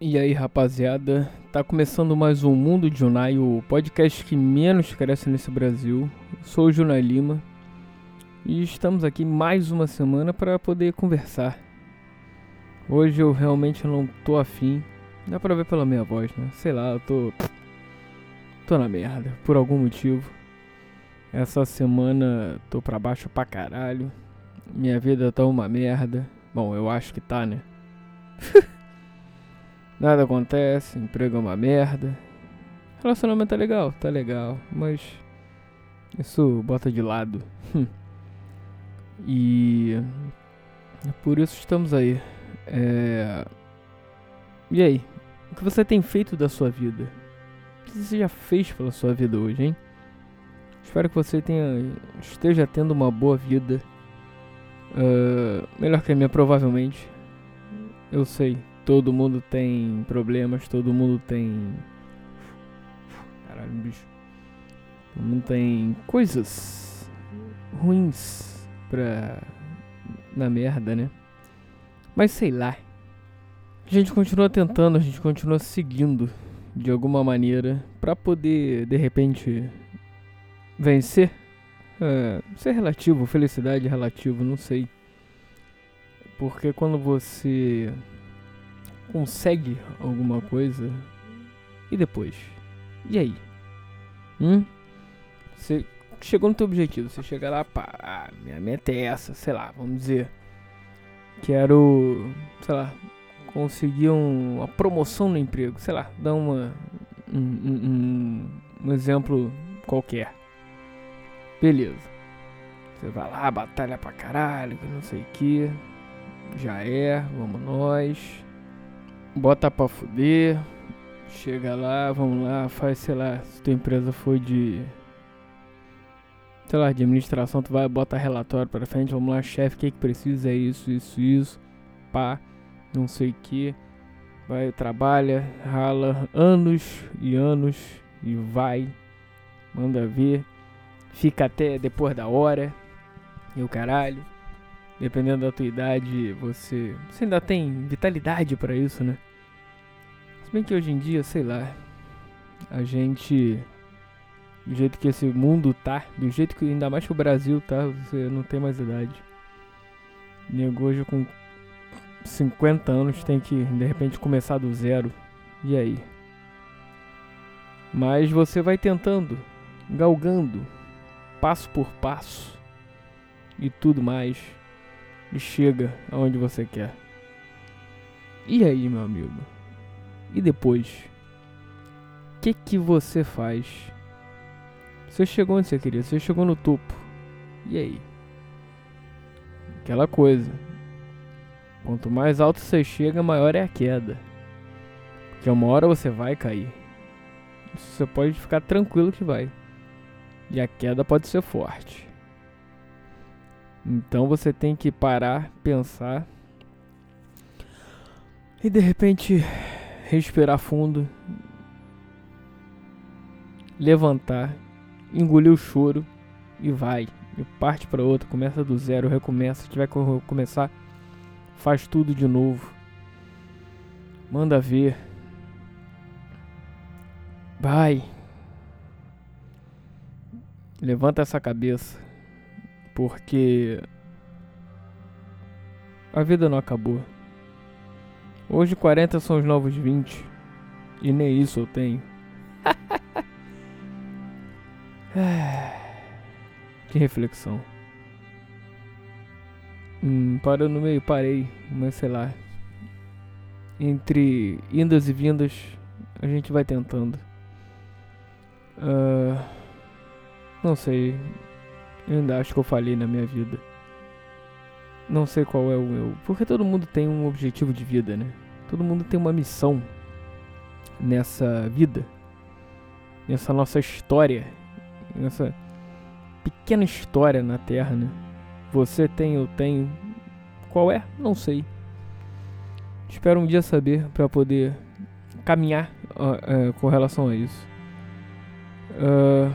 E aí, rapaziada, tá começando mais um Mundo de Junai, o podcast que menos cresce nesse Brasil. Sou o Junai Lima e estamos aqui mais uma semana para poder conversar. Hoje eu realmente não tô afim, dá pra ver pela minha voz, né? Sei lá, eu tô. tô na merda, por algum motivo. Essa semana tô pra baixo pra caralho. Minha vida tá uma merda. Bom, eu acho que tá, né? Nada acontece, emprego é uma merda. Relacionamento é legal, tá legal, mas isso bota de lado. e por isso estamos aí. É... E aí? O que você tem feito da sua vida? O que você já fez pela sua vida hoje, hein? Espero que você tenha esteja tendo uma boa vida. Uh, melhor que a minha, provavelmente. Eu sei, Todo mundo tem problemas, todo mundo tem. Caralho, bicho. Todo mundo tem coisas ruins pra. na merda, né? Mas sei lá. A gente continua tentando, a gente continua seguindo de alguma maneira pra poder de repente vencer. É, ser relativo, felicidade relativo, não sei. Porque quando você consegue alguma coisa e depois? E aí? Hum? Você chegou no teu objetivo, você chega lá, pá, ah, minha meta é essa, sei lá, vamos dizer. Quero, sei lá, conseguir um, uma promoção no emprego, sei lá, dá uma um, um, um exemplo qualquer. Beleza. Você vai lá, batalha pra caralho, não sei o que. Já é, vamos nós bota pra fuder, chega lá, vamos lá, faz, sei lá, se tua empresa foi de. Sei lá, de administração, tu vai, bota relatório pra frente, vamos lá, chefe, o que que precisa, é isso, isso, isso, pá, não sei o que. Vai, trabalha, rala anos e anos e vai, manda ver, fica até depois da hora e o caralho. Dependendo da tua idade, você, você ainda tem vitalidade para isso, né? Se bem que hoje em dia, sei lá, a gente. Do jeito que esse mundo tá, do jeito que ainda mais que o Brasil tá, você não tem mais idade. Nego hoje com 50 anos tem que de repente começar do zero. E aí? Mas você vai tentando, galgando, passo por passo e tudo mais, e chega aonde você quer. E aí, meu amigo? E depois? O que que você faz? Você chegou onde você queria, você chegou no topo. E aí? Aquela coisa. Quanto mais alto você chega, maior é a queda. Porque uma hora você vai cair. Você pode ficar tranquilo que vai. E a queda pode ser forte. Então você tem que parar, pensar. E de repente respirar fundo, levantar, engolir o choro e vai. E parte para outra, começa do zero, recomeça. Se tiver que começar, faz tudo de novo. Manda ver. Vai. Levanta essa cabeça. Porque a vida não acabou. Hoje 40 são os novos 20. E nem isso eu tenho. que reflexão. Hum, parou no meio, parei, mas sei lá. Entre indas e vindas, a gente vai tentando. Uh, não sei. Eu ainda acho que eu falhei na minha vida. Não sei qual é o meu. Porque todo mundo tem um objetivo de vida, né? Todo mundo tem uma missão nessa vida, nessa nossa história, nessa pequena história na Terra, né? Você tem, eu tenho. Qual é? Não sei. Espero um dia saber para poder caminhar uh, uh, com relação a isso. Uh,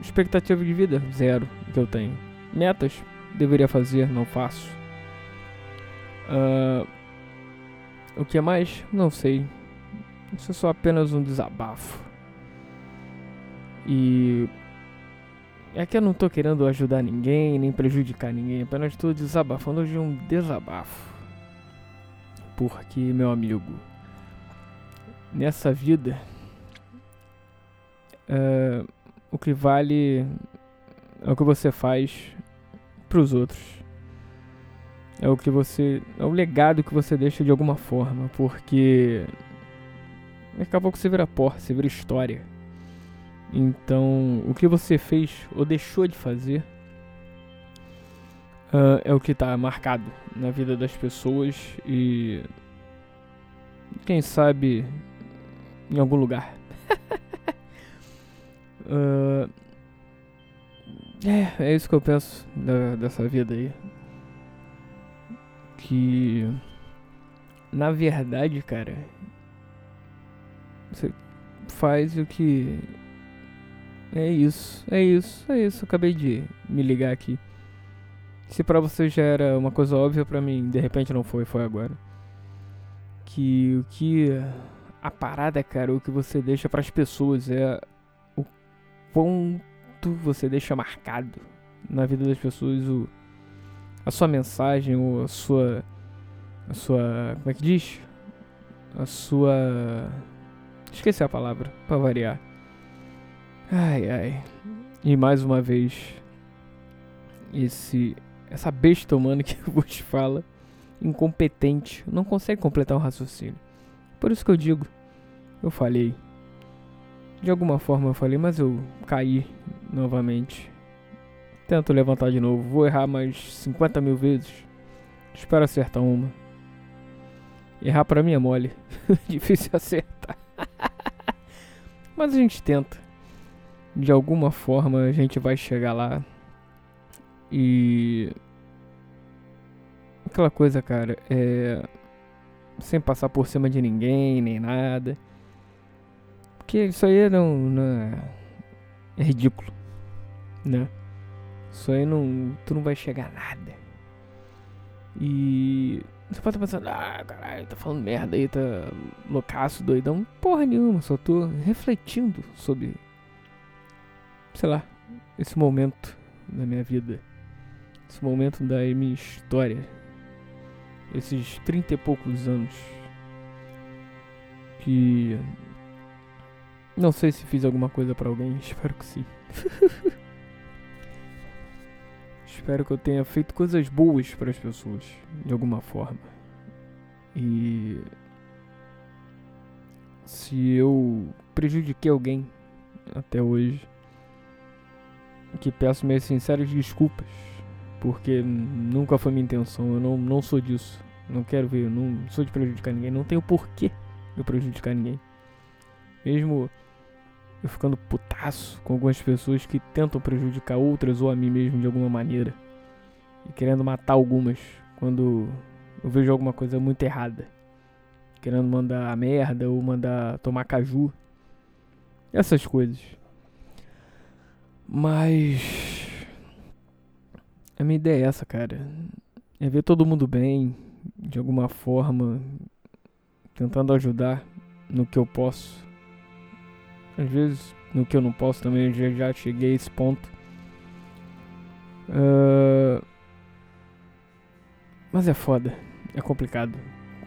expectativa de vida zero que eu tenho. Metas deveria fazer, não faço. Uh, O que é mais? Não sei. Isso é só apenas um desabafo. E. É que eu não tô querendo ajudar ninguém, nem prejudicar ninguém, apenas estou desabafando de um desabafo. Porque, meu amigo, nessa vida, uh, o que vale é o que você faz para os outros. É o que você. É o legado que você deixa de alguma forma. Porque. Daqui a pouco você vira porta, você vira história. Então, o que você fez ou deixou de fazer uh, é o que está marcado na vida das pessoas e. Quem sabe. em algum lugar. uh, é, é isso que eu penso da, dessa vida aí. Que. Na verdade, cara. Você faz o que. É isso, é isso, é isso. Acabei de me ligar aqui. Se pra você já era uma coisa óbvia, pra mim de repente não foi, foi agora. Que o que. A parada, cara, o que você deixa para as pessoas é o quão você deixa marcado na vida das pessoas o, a sua mensagem ou a sua a sua como é que diz? A sua esqueci a palavra para variar. Ai ai. E mais uma vez esse essa besta humana que vos fala incompetente não consegue completar um raciocínio. Por isso que eu digo eu falei. De alguma forma eu falei, mas eu caí novamente. Tento levantar de novo. Vou errar mais 50 mil vezes. Espero acertar uma. Errar pra mim é mole. Difícil acertar. mas a gente tenta. De alguma forma a gente vai chegar lá. E. Aquela coisa, cara, é. Sem passar por cima de ninguém, nem nada. Porque isso aí não, não é, é ridículo, né? Isso aí não. Tu não vai chegar a nada. E. Você pode estar pensando, ah, caralho, tá falando merda aí, tá loucaço, doidão. Porra nenhuma, só tô refletindo sobre. Sei lá, esse momento da minha vida. Esse momento da minha história. Esses trinta e poucos anos. Que não sei se fiz alguma coisa para alguém, espero que sim. espero que eu tenha feito coisas boas para as pessoas, de alguma forma. E se eu prejudiquei alguém até hoje, que peço minhas sinceras desculpas, porque nunca foi minha intenção, eu não, não sou disso. Não quero ver, eu não sou de prejudicar ninguém, não tenho porquê eu prejudicar ninguém. Mesmo eu ficando putaço com algumas pessoas que tentam prejudicar outras ou a mim mesmo de alguma maneira. E querendo matar algumas quando eu vejo alguma coisa muito errada. Querendo mandar merda ou mandar tomar caju. Essas coisas. Mas. A minha ideia é essa, cara. É ver todo mundo bem, de alguma forma, tentando ajudar no que eu posso. Às vezes, no que eu não posso também, eu já, já cheguei a esse ponto. Uh, mas é foda, é complicado.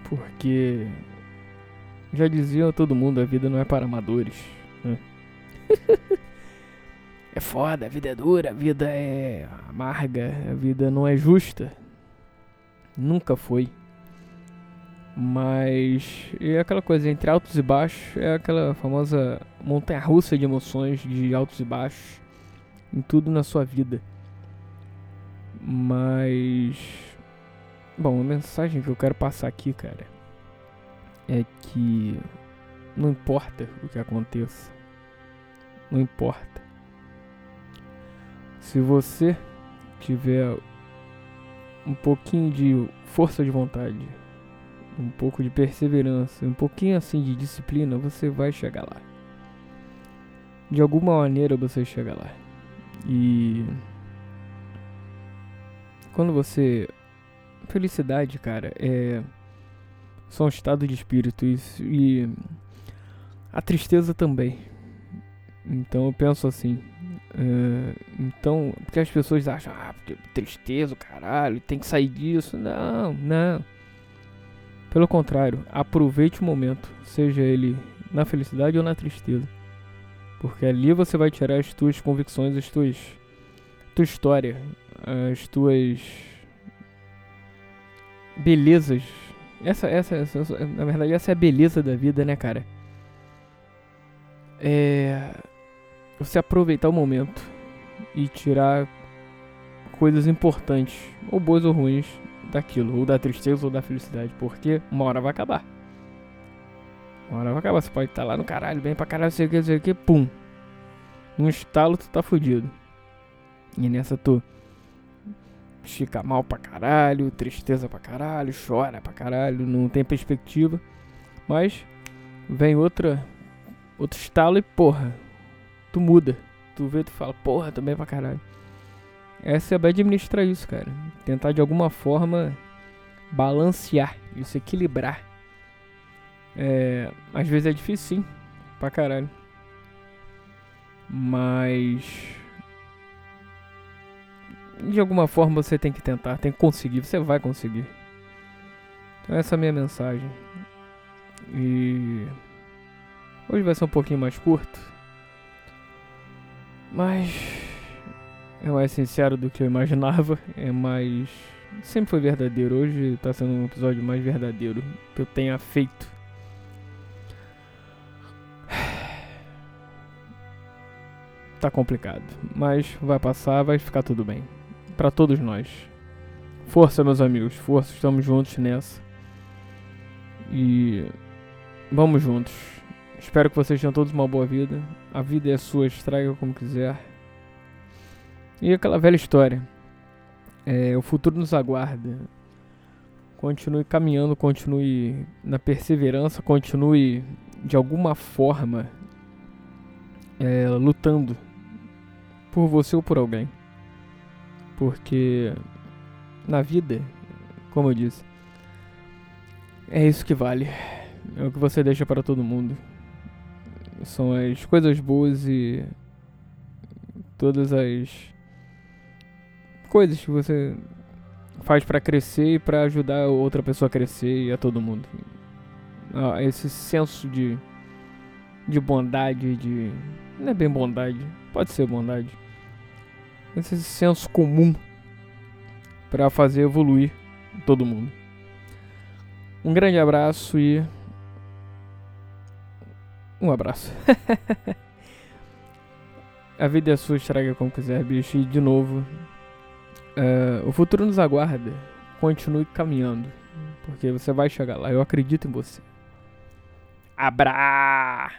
Porque já dizia todo mundo, a vida não é para amadores. Né? é foda, a vida é dura, a vida é amarga, a vida não é justa. Nunca foi. Mas é aquela coisa entre altos e baixos, é aquela famosa montanha russa de emoções, de altos e baixos, em tudo na sua vida. Mas. Bom, a mensagem que eu quero passar aqui, cara, é que não importa o que aconteça, não importa. Se você tiver um pouquinho de força de vontade, um pouco de perseverança, um pouquinho assim de disciplina, você vai chegar lá. De alguma maneira você chega lá. E quando você felicidade, cara, é São um estado de espírito e, e a tristeza também. Então eu penso assim. Uh, então, porque as pessoas acham, ah, tristeza, caralho, tem que sair disso. Não, não. Pelo contrário, aproveite o momento, seja ele na felicidade ou na tristeza. Porque ali você vai tirar as tuas convicções, as tuas tua história, as tuas belezas. Essa, essa, essa, na verdade, essa é a beleza da vida, né, cara? É você aproveitar o momento e tirar coisas importantes, ou boas ou ruins, daquilo, ou da tristeza ou da felicidade, porque uma hora vai acabar. Uma hora vai acabar, você pode estar lá no caralho, bem pra caralho, sei o que, sei o que, pum. Num estalo tu tá fudido. E nessa tu fica mal pra caralho, tristeza pra caralho, chora pra caralho, não tem perspectiva. Mas vem outra outro estalo e porra, tu muda. Tu vê, tu fala, porra, também pra caralho. É bem administrar isso, cara. Tentar de alguma forma balancear isso, equilibrar. É, às vezes é difícil, sim, pra caralho. Mas de alguma forma você tem que tentar, tem que conseguir, você vai conseguir. Então essa é a minha mensagem. E hoje vai ser um pouquinho mais curto. Mas é mais sincero do que eu imaginava, é mais sempre foi verdadeiro. Hoje está sendo um episódio mais verdadeiro que eu tenha feito. Tá complicado, mas vai passar, vai ficar tudo bem para todos nós. Força, meus amigos, força, estamos juntos nessa. E vamos juntos. Espero que vocês tenham todos uma boa vida. A vida é sua, estraga como quiser. E aquela velha história. É, o futuro nos aguarda. Continue caminhando, continue na perseverança, continue de alguma forma é, lutando por você ou por alguém. Porque na vida, como eu disse, é isso que vale. É o que você deixa para todo mundo. São as coisas boas e todas as coisas que você faz para crescer e para ajudar outra pessoa a crescer e a todo mundo. Ah, esse senso de de bondade, de não é bem bondade, pode ser bondade esse senso comum para fazer evoluir todo mundo. Um grande abraço e um abraço. A vida é sua, estraga como quiser, bicho. E de novo, uh, o futuro nos aguarda. Continue caminhando, porque você vai chegar lá. Eu acredito em você. Abra!